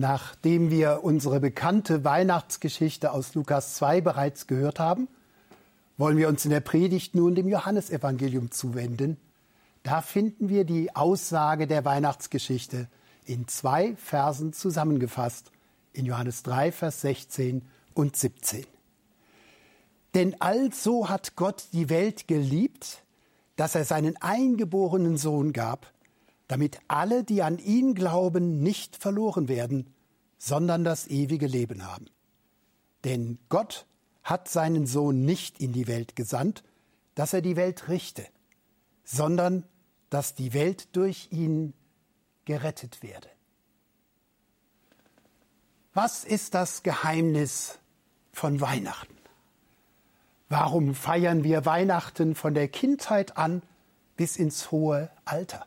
Nachdem wir unsere bekannte Weihnachtsgeschichte aus Lukas 2 bereits gehört haben, wollen wir uns in der Predigt nun dem Johannesevangelium zuwenden. Da finden wir die Aussage der Weihnachtsgeschichte in zwei Versen zusammengefasst, in Johannes 3, Vers 16 und 17. Denn also hat Gott die Welt geliebt, dass er seinen eingeborenen Sohn gab, damit alle, die an ihn glauben, nicht verloren werden, sondern das ewige Leben haben. Denn Gott hat seinen Sohn nicht in die Welt gesandt, dass er die Welt richte, sondern dass die Welt durch ihn gerettet werde. Was ist das Geheimnis von Weihnachten? Warum feiern wir Weihnachten von der Kindheit an bis ins hohe Alter?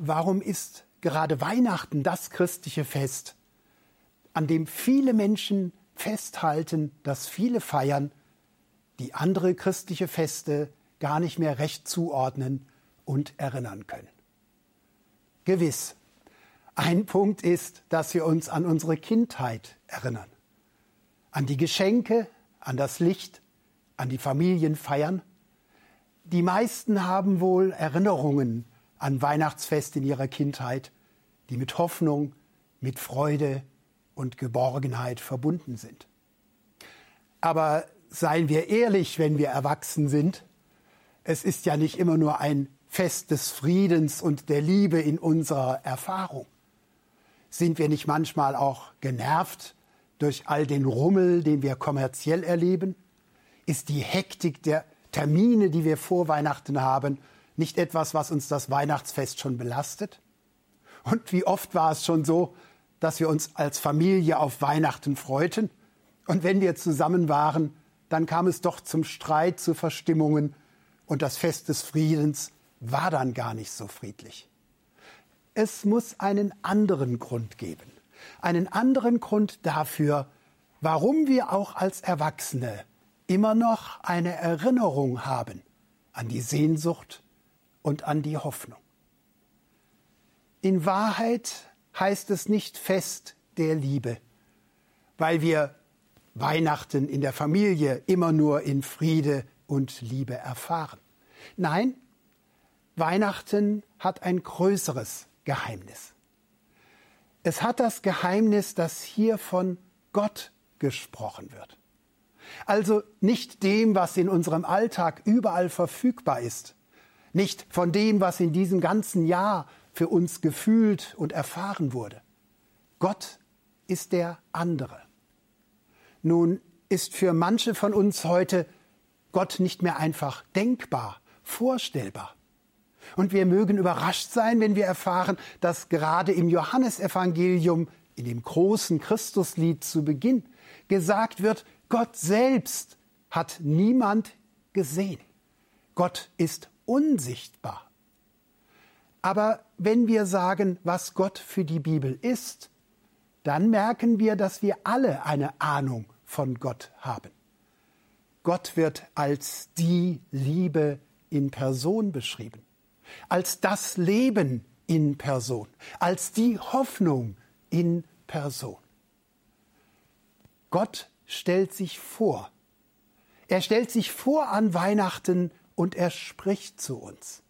Warum ist gerade Weihnachten das christliche Fest, an dem viele Menschen festhalten, das viele feiern, die andere christliche Feste gar nicht mehr recht zuordnen und erinnern können. Gewiss, ein Punkt ist, dass wir uns an unsere Kindheit erinnern, an die Geschenke, an das Licht, an die Familienfeiern. Die meisten haben wohl Erinnerungen an Weihnachtsfest in ihrer Kindheit, die mit Hoffnung, mit Freude und Geborgenheit verbunden sind. Aber seien wir ehrlich, wenn wir erwachsen sind, es ist ja nicht immer nur ein Fest des Friedens und der Liebe in unserer Erfahrung. Sind wir nicht manchmal auch genervt durch all den Rummel, den wir kommerziell erleben? Ist die Hektik der Termine, die wir vor Weihnachten haben, nicht etwas, was uns das Weihnachtsfest schon belastet? Und wie oft war es schon so, dass wir uns als Familie auf Weihnachten freuten? Und wenn wir zusammen waren, dann kam es doch zum Streit, zu Verstimmungen und das Fest des Friedens war dann gar nicht so friedlich. Es muss einen anderen Grund geben, einen anderen Grund dafür, warum wir auch als Erwachsene immer noch eine Erinnerung haben an die Sehnsucht und an die Hoffnung. In Wahrheit heißt es nicht Fest der Liebe, weil wir Weihnachten in der Familie immer nur in Friede und Liebe erfahren. Nein, Weihnachten hat ein größeres Geheimnis. Es hat das Geheimnis, dass hier von Gott gesprochen wird. Also nicht dem, was in unserem Alltag überall verfügbar ist, nicht von dem, was in diesem ganzen Jahr für uns gefühlt und erfahren wurde. Gott ist der andere. Nun ist für manche von uns heute Gott nicht mehr einfach denkbar, vorstellbar. Und wir mögen überrascht sein, wenn wir erfahren, dass gerade im Johannesevangelium, in dem großen Christuslied zu Beginn, gesagt wird, Gott selbst hat niemand gesehen. Gott ist unsichtbar. Aber wenn wir sagen, was Gott für die Bibel ist, dann merken wir, dass wir alle eine Ahnung von Gott haben. Gott wird als die Liebe in Person beschrieben, als das Leben in Person, als die Hoffnung in Person. Gott stellt sich vor. Er stellt sich vor an Weihnachten und er spricht zu uns.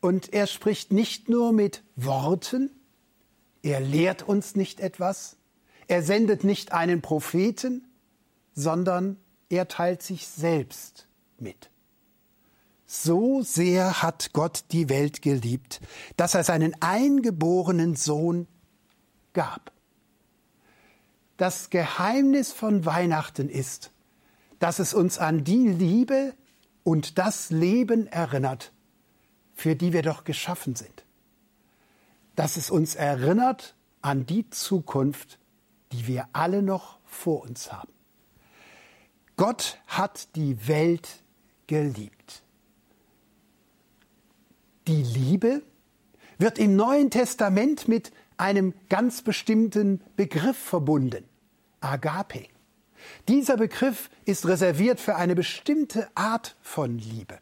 Und er spricht nicht nur mit Worten, er lehrt uns nicht etwas, er sendet nicht einen Propheten, sondern er teilt sich selbst mit. So sehr hat Gott die Welt geliebt, dass er seinen eingeborenen Sohn gab. Das Geheimnis von Weihnachten ist, dass es uns an die Liebe und das Leben erinnert, für die wir doch geschaffen sind. Dass es uns erinnert an die Zukunft, die wir alle noch vor uns haben. Gott hat die Welt geliebt. Die Liebe wird im Neuen Testament mit einem ganz bestimmten Begriff verbunden, Agape. Dieser Begriff ist reserviert für eine bestimmte Art von Liebe.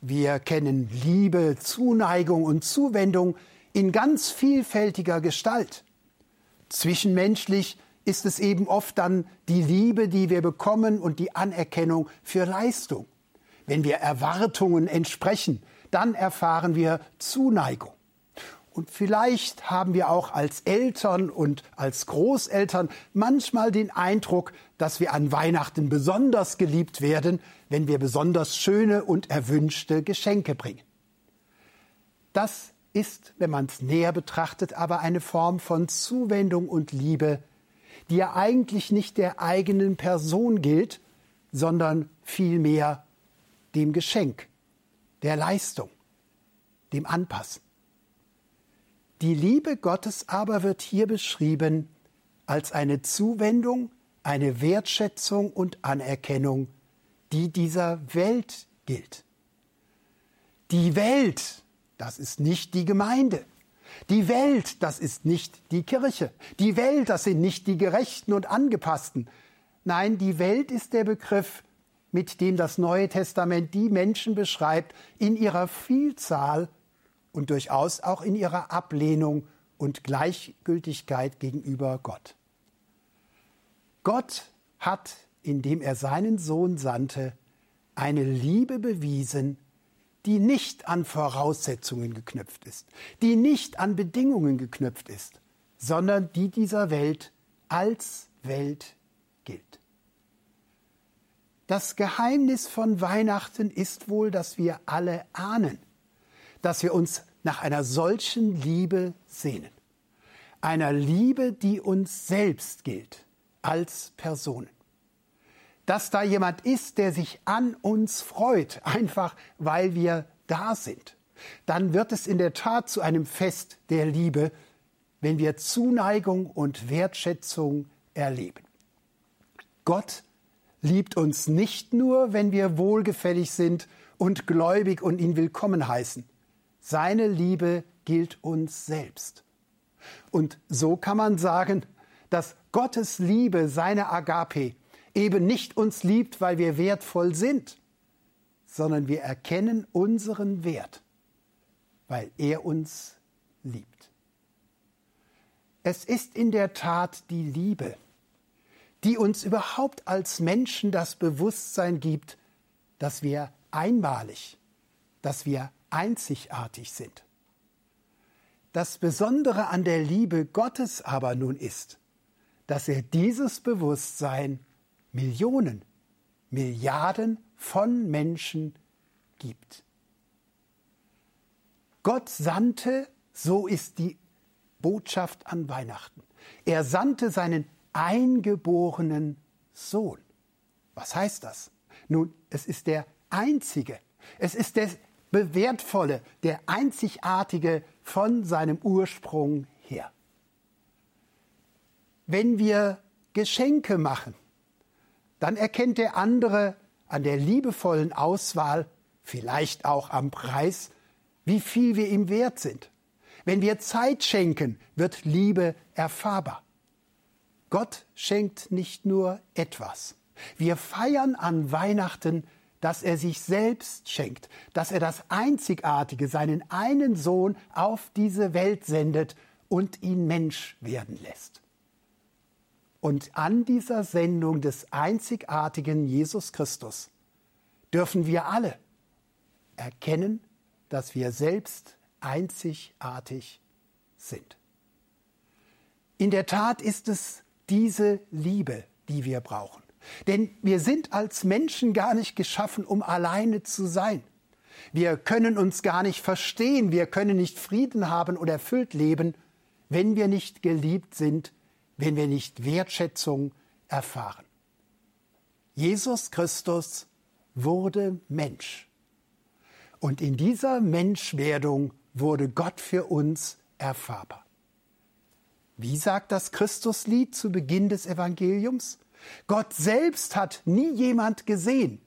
Wir kennen Liebe, Zuneigung und Zuwendung in ganz vielfältiger Gestalt. Zwischenmenschlich ist es eben oft dann die Liebe, die wir bekommen und die Anerkennung für Leistung. Wenn wir Erwartungen entsprechen, dann erfahren wir Zuneigung. Und vielleicht haben wir auch als Eltern und als Großeltern manchmal den Eindruck, dass wir an Weihnachten besonders geliebt werden, wenn wir besonders schöne und erwünschte Geschenke bringen. Das ist, wenn man es näher betrachtet, aber eine Form von Zuwendung und Liebe, die ja eigentlich nicht der eigenen Person gilt, sondern vielmehr dem Geschenk, der Leistung, dem Anpassen. Die Liebe Gottes aber wird hier beschrieben als eine Zuwendung, eine Wertschätzung und Anerkennung, die dieser Welt gilt. Die Welt, das ist nicht die Gemeinde. Die Welt, das ist nicht die Kirche. Die Welt, das sind nicht die Gerechten und Angepassten. Nein, die Welt ist der Begriff, mit dem das Neue Testament die Menschen beschreibt in ihrer Vielzahl, und durchaus auch in ihrer Ablehnung und Gleichgültigkeit gegenüber Gott. Gott hat, indem er seinen Sohn sandte, eine Liebe bewiesen, die nicht an Voraussetzungen geknüpft ist, die nicht an Bedingungen geknüpft ist, sondern die dieser Welt als Welt gilt. Das Geheimnis von Weihnachten ist wohl, dass wir alle ahnen, dass wir uns nach einer solchen Liebe sehnen. Einer Liebe, die uns selbst gilt, als Personen. Dass da jemand ist, der sich an uns freut, einfach weil wir da sind, dann wird es in der Tat zu einem Fest der Liebe, wenn wir Zuneigung und Wertschätzung erleben. Gott liebt uns nicht nur, wenn wir wohlgefällig sind und gläubig und ihn willkommen heißen. Seine Liebe gilt uns selbst. Und so kann man sagen, dass Gottes Liebe, seine Agape, eben nicht uns liebt, weil wir wertvoll sind, sondern wir erkennen unseren Wert, weil er uns liebt. Es ist in der Tat die Liebe, die uns überhaupt als Menschen das Bewusstsein gibt, dass wir einmalig, dass wir einzigartig sind. Das Besondere an der Liebe Gottes aber nun ist, dass er dieses Bewusstsein Millionen, Milliarden von Menschen gibt. Gott sandte, so ist die Botschaft an Weihnachten. Er sandte seinen eingeborenen Sohn. Was heißt das? Nun, es ist der einzige. Es ist der Wertvolle, der Einzigartige von seinem Ursprung her. Wenn wir Geschenke machen, dann erkennt der andere an der liebevollen Auswahl, vielleicht auch am Preis, wie viel wir ihm wert sind. Wenn wir Zeit schenken, wird Liebe erfahrbar. Gott schenkt nicht nur etwas. Wir feiern an Weihnachten dass er sich selbst schenkt, dass er das Einzigartige, seinen einen Sohn auf diese Welt sendet und ihn Mensch werden lässt. Und an dieser Sendung des einzigartigen Jesus Christus dürfen wir alle erkennen, dass wir selbst einzigartig sind. In der Tat ist es diese Liebe, die wir brauchen. Denn wir sind als Menschen gar nicht geschaffen, um alleine zu sein. Wir können uns gar nicht verstehen, wir können nicht Frieden haben oder erfüllt leben, wenn wir nicht geliebt sind, wenn wir nicht Wertschätzung erfahren. Jesus Christus wurde Mensch. Und in dieser Menschwerdung wurde Gott für uns erfahrbar. Wie sagt das Christuslied zu Beginn des Evangeliums? Gott selbst hat nie jemand gesehen.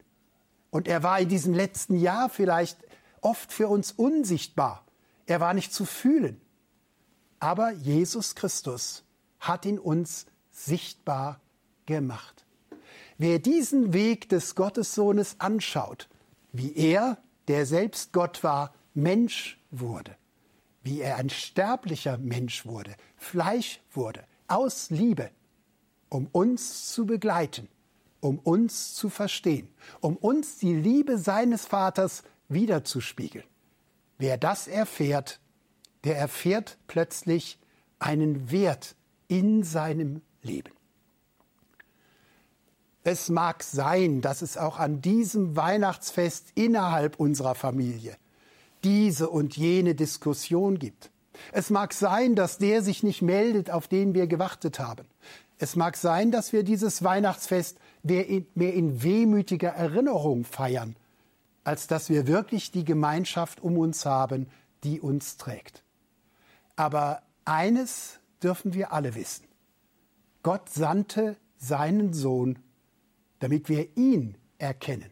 Und er war in diesem letzten Jahr vielleicht oft für uns unsichtbar. Er war nicht zu fühlen. Aber Jesus Christus hat ihn uns sichtbar gemacht. Wer diesen Weg des Gottessohnes anschaut, wie er, der selbst Gott war, Mensch wurde, wie er ein sterblicher Mensch wurde, Fleisch wurde, aus Liebe, um uns zu begleiten, um uns zu verstehen, um uns die Liebe seines Vaters wiederzuspiegeln. Wer das erfährt, der erfährt plötzlich einen Wert in seinem Leben. Es mag sein, dass es auch an diesem Weihnachtsfest innerhalb unserer Familie diese und jene Diskussion gibt. Es mag sein, dass der sich nicht meldet, auf den wir gewartet haben. Es mag sein, dass wir dieses Weihnachtsfest mehr in, wehmütiger Erinnerung feiern, als dass wir wirklich die Gemeinschaft um uns haben, die uns trägt. Aber eines dürfen wir alle wissen. Gott sandte seinen Sohn damit wir ihn erkennen,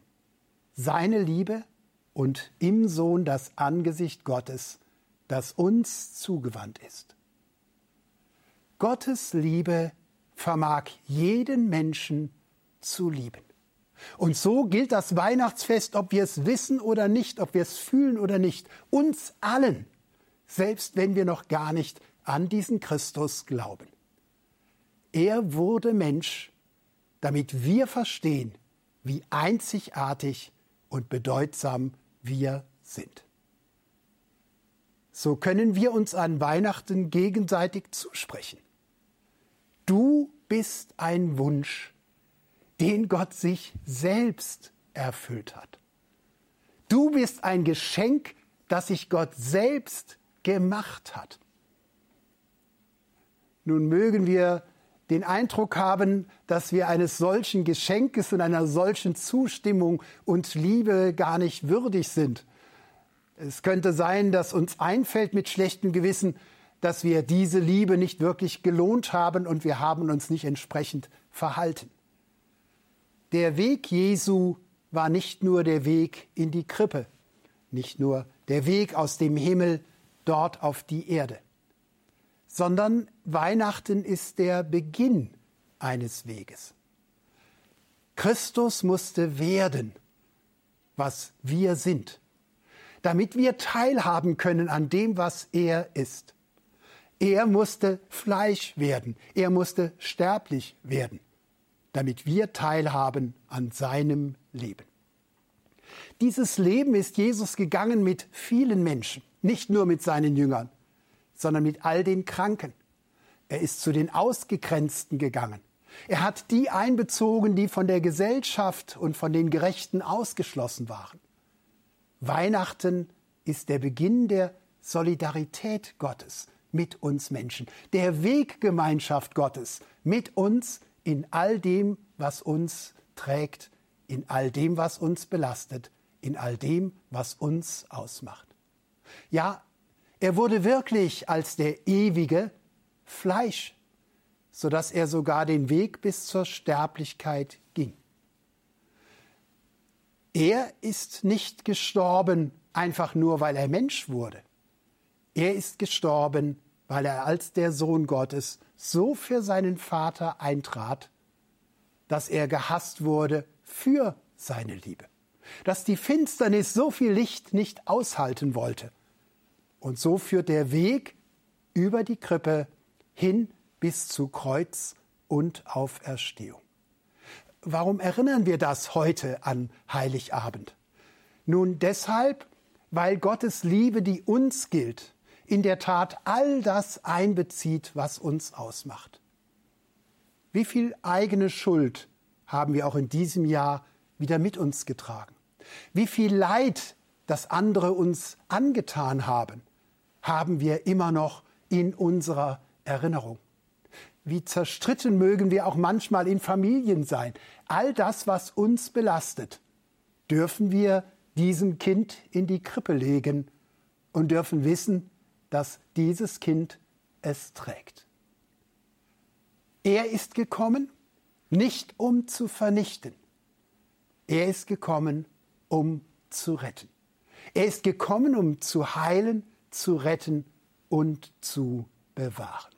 seine Liebe und im Sohn das Angesicht Gottes, das uns zugewandt ist. Gottes Liebe vermag jeden Menschen zu lieben. Und so gilt das Weihnachtsfest, ob wir es wissen oder nicht, ob wir es fühlen oder nicht, uns allen, selbst wenn wir noch gar nicht an diesen Christus glauben. Er wurde Mensch damit wir verstehen, wie einzigartig und bedeutsam wir sind. So können wir uns an Weihnachten gegenseitig zusprechen. Du bist ein Wunsch, den Gott sich selbst erfüllt hat. Du bist ein Geschenk, das sich Gott selbst gemacht hat. Nun mögen wir den Eindruck haben, dass wir eines solchen Geschenkes und einer solchen Zustimmung und Liebe gar nicht würdig sind. Es könnte sein, dass uns einfällt mit schlechtem Gewissen, dass wir diese Liebe nicht wirklich gelohnt haben und wir haben uns nicht entsprechend verhalten. Der Weg Jesu war nicht nur der Weg in die Krippe, nicht nur der Weg aus dem Himmel dort auf die Erde sondern Weihnachten ist der Beginn eines Weges. Christus musste werden, was wir sind, damit wir teilhaben können an dem, was er ist. Er musste Fleisch werden, er musste sterblich werden, damit wir teilhaben an seinem Leben. Dieses Leben ist Jesus gegangen mit vielen Menschen, nicht nur mit seinen Jüngern sondern mit all den Kranken. Er ist zu den Ausgegrenzten gegangen. Er hat die einbezogen, die von der Gesellschaft und von den Gerechten ausgeschlossen waren. Weihnachten ist der Beginn der Solidarität Gottes mit uns Menschen, der Weggemeinschaft Gottes mit uns in all dem, was uns trägt, in all dem, was uns belastet, in all dem, was uns ausmacht. Ja, er wurde wirklich als der ewige Fleisch, so dass er sogar den Weg bis zur Sterblichkeit ging. Er ist nicht gestorben einfach nur, weil er Mensch wurde. Er ist gestorben, weil er als der Sohn Gottes so für seinen Vater eintrat, dass er gehasst wurde für seine Liebe, dass die Finsternis so viel Licht nicht aushalten wollte und so führt der Weg über die Krippe hin bis zu Kreuz und Auferstehung. Warum erinnern wir das heute an Heiligabend? Nun deshalb, weil Gottes Liebe, die uns gilt, in der Tat all das einbezieht, was uns ausmacht. Wie viel eigene Schuld haben wir auch in diesem Jahr wieder mit uns getragen? Wie viel Leid, das andere uns angetan haben, haben wir immer noch in unserer Erinnerung. Wie zerstritten mögen wir auch manchmal in Familien sein. All das, was uns belastet, dürfen wir diesem Kind in die Krippe legen und dürfen wissen, dass dieses Kind es trägt. Er ist gekommen, nicht um zu vernichten. Er ist gekommen, um zu retten. Er ist gekommen, um zu heilen zu retten und zu bewahren.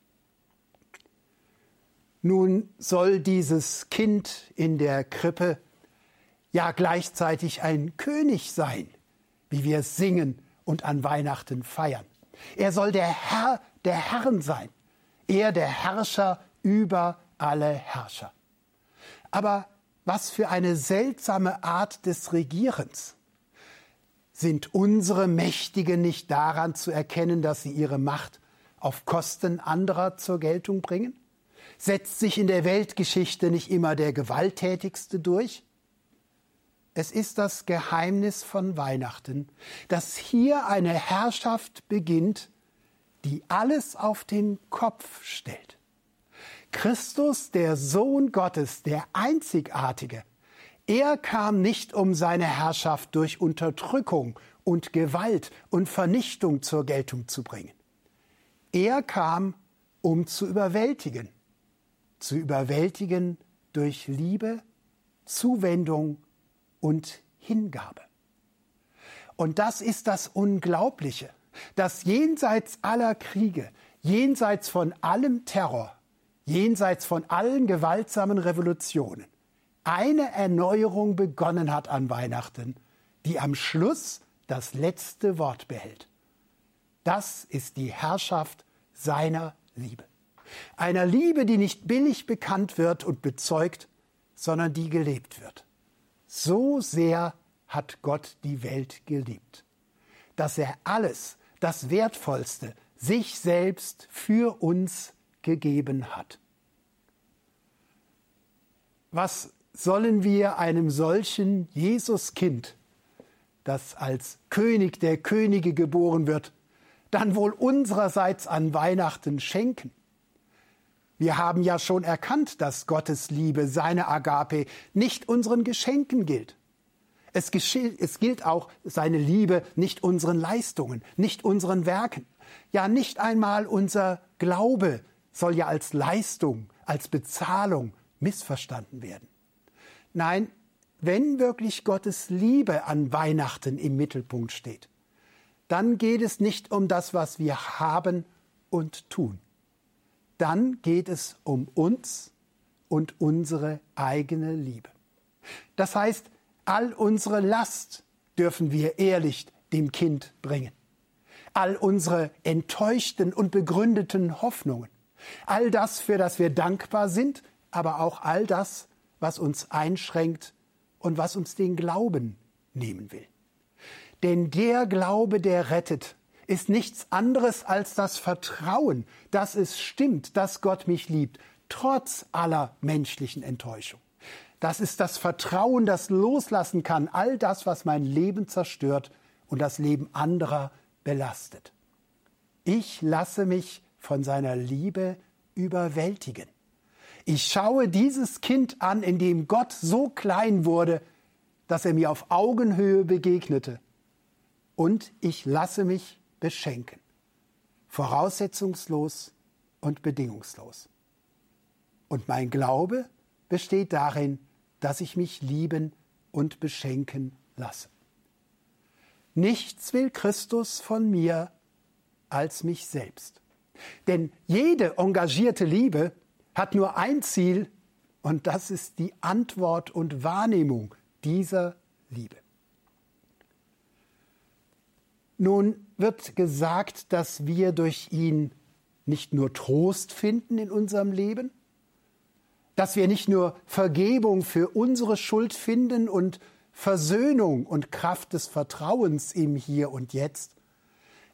Nun soll dieses Kind in der Krippe ja gleichzeitig ein König sein, wie wir singen und an Weihnachten feiern. Er soll der Herr der Herren sein, er der Herrscher über alle Herrscher. Aber was für eine seltsame Art des Regierens. Sind unsere Mächtigen nicht daran zu erkennen, dass sie ihre Macht auf Kosten anderer zur Geltung bringen? Setzt sich in der Weltgeschichte nicht immer der Gewalttätigste durch? Es ist das Geheimnis von Weihnachten, dass hier eine Herrschaft beginnt, die alles auf den Kopf stellt. Christus, der Sohn Gottes, der Einzigartige, er kam nicht, um seine Herrschaft durch Unterdrückung und Gewalt und Vernichtung zur Geltung zu bringen. Er kam, um zu überwältigen, zu überwältigen durch Liebe, Zuwendung und Hingabe. Und das ist das Unglaubliche, dass jenseits aller Kriege, jenseits von allem Terror, jenseits von allen gewaltsamen Revolutionen, eine Erneuerung begonnen hat an Weihnachten, die am Schluss das letzte Wort behält. Das ist die Herrschaft seiner Liebe. Einer Liebe, die nicht billig bekannt wird und bezeugt, sondern die gelebt wird. So sehr hat Gott die Welt geliebt, dass er alles, das Wertvollste, sich selbst für uns gegeben hat. Was sollen wir einem solchen Jesuskind, das als König der Könige geboren wird, dann wohl unsererseits an Weihnachten schenken? Wir haben ja schon erkannt, dass Gottes Liebe, seine Agape, nicht unseren Geschenken gilt. Es, es, gilt auch seine Liebe nicht unseren Leistungen, nicht unseren Werken. Ja, nicht einmal unser Glaube soll ja als Leistung, als Bezahlung missverstanden werden. Nein, wenn wirklich Gottes Liebe an Weihnachten im Mittelpunkt steht, dann geht es nicht um das, was wir haben und tun. Dann geht es um uns und unsere eigene Liebe. Das heißt, all unsere Last dürfen wir ehrlich dem Kind bringen. All unsere enttäuschten und begründeten Hoffnungen. All das, für das wir dankbar sind, aber auch all das, was uns einschränkt und was uns den Glauben nehmen will. Denn der Glaube, der rettet, ist nichts anderes als das Vertrauen, dass es stimmt, dass Gott mich liebt, trotz aller menschlichen Enttäuschung. Das ist das Vertrauen, das loslassen kann, all das, was mein Leben zerstört und das Leben anderer belastet. Ich lasse mich von seiner Liebe überwältigen. Ich schaue dieses Kind an, in dem Gott so klein wurde, dass er mir auf Augenhöhe begegnete. Und ich lasse mich beschenken. Voraussetzungslos und bedingungslos. Und mein Glaube besteht darin, dass ich mich lieben und beschenken lasse. Nichts will Christus von mir als mich selbst. Denn jede engagierte Liebe hat nur ein Ziel und das ist die Antwort und Wahrnehmung dieser Liebe. Nun wird gesagt, dass wir durch ihn nicht nur Trost finden in unserem Leben, dass wir nicht nur Vergebung für unsere Schuld finden und Versöhnung und Kraft des Vertrauens im Hier und Jetzt.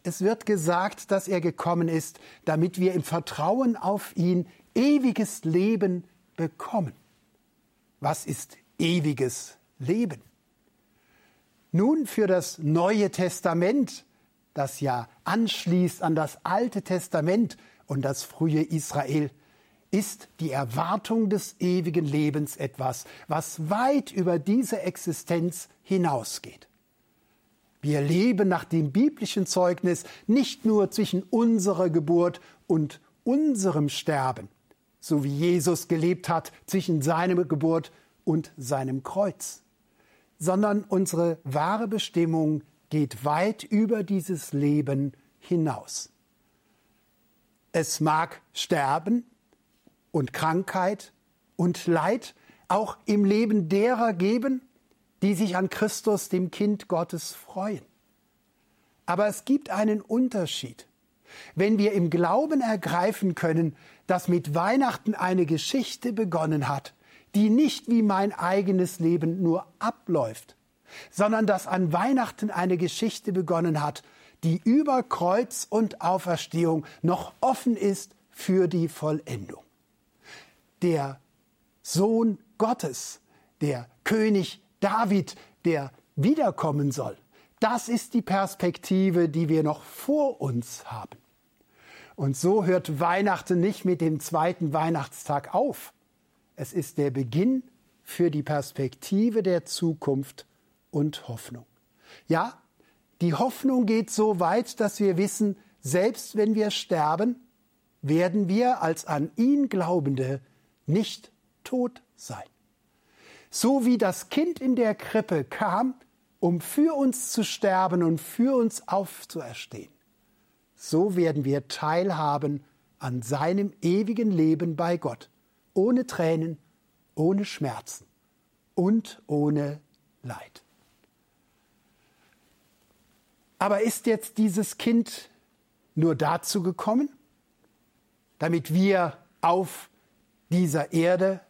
Es wird gesagt, dass er gekommen ist, damit wir im Vertrauen auf ihn ewiges Leben bekommen. Was ist ewiges Leben? Nun für das Neue Testament, das ja anschließt an das Alte Testament und das frühe Israel, ist die Erwartung des ewigen Lebens etwas, was weit über diese Existenz hinausgeht. Wir leben nach dem biblischen Zeugnis nicht nur zwischen unserer Geburt und unserem Sterben, so wie Jesus gelebt hat zwischen seiner Geburt und seinem Kreuz, sondern unsere wahre Bestimmung geht weit über dieses Leben hinaus. Es mag Sterben und Krankheit und Leid auch im Leben derer geben, die sich an Christus, dem Kind Gottes, freuen. Aber es gibt einen Unterschied. Wenn wir im Glauben ergreifen können, dass mit Weihnachten eine Geschichte begonnen hat, die nicht wie mein eigenes Leben nur abläuft, sondern dass an Weihnachten eine Geschichte begonnen hat, die über Kreuz und Auferstehung noch offen ist für die Vollendung. Der Sohn Gottes, der König David, der wiederkommen soll, das ist die Perspektive, die wir noch vor uns haben. Und so hört Weihnachten nicht mit dem zweiten Weihnachtstag auf. Es ist der Beginn für die Perspektive der Zukunft und Hoffnung. Ja, die Hoffnung geht so weit, dass wir wissen, selbst wenn wir sterben, werden wir als an ihn Glaubende nicht tot sein. So wie das Kind in der Krippe kam, um für uns zu sterben und für uns aufzuerstehen, so werden wir teilhaben an seinem ewigen Leben bei Gott, ohne Tränen, ohne Schmerzen und ohne Leid. Aber ist jetzt dieses Kind nur dazu gekommen, damit wir auf dieser Erde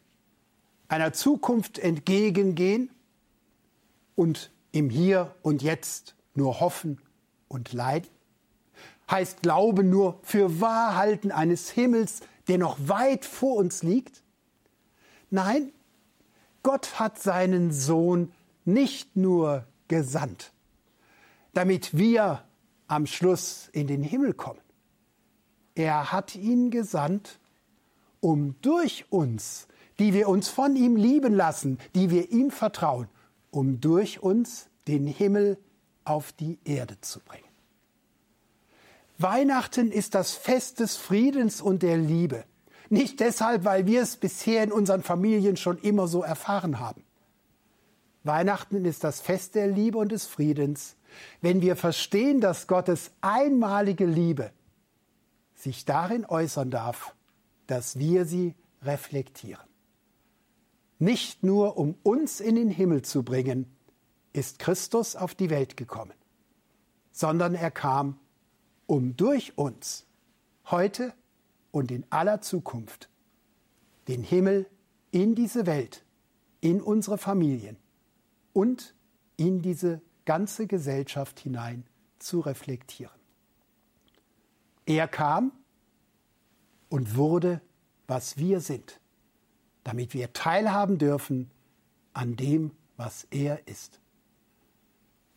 einer Zukunft entgegengehen und im Hier und Jetzt nur hoffen und leiden? Heißt Glauben nur für Wahrhalten eines Himmels, der noch weit vor uns liegt? Nein, Gott hat seinen Sohn nicht nur gesandt, damit wir am Schluss in den Himmel kommen. Er hat ihn gesandt, um durch uns, die wir uns von ihm lieben lassen, die wir ihm vertrauen, um durch uns den Himmel auf die Erde zu bringen. Weihnachten ist das Fest des Friedens und der Liebe. Nicht deshalb, weil wir es bisher in unseren Familien schon immer so erfahren haben. Weihnachten ist das Fest der Liebe und des Friedens, wenn wir verstehen, dass Gottes einmalige Liebe sich darin äußern darf, dass wir sie reflektieren. Nicht nur um uns in den Himmel zu bringen, ist Christus auf die Welt gekommen, sondern er kam, um durch uns heute und in aller Zukunft den Himmel in diese Welt, in unsere Familien und in diese ganze Gesellschaft hinein zu reflektieren. Er kam und wurde, was wir sind, damit wir teilhaben dürfen an dem, was er ist.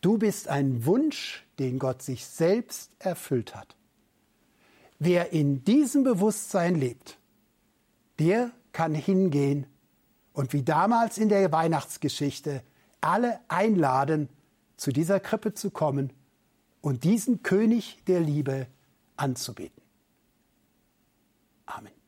Du bist ein Wunsch, den Gott sich selbst erfüllt hat. Wer in diesem Bewusstsein lebt, der kann hingehen und wie damals in der Weihnachtsgeschichte alle einladen, zu dieser Krippe zu kommen und diesen König der Liebe anzubeten. Amen.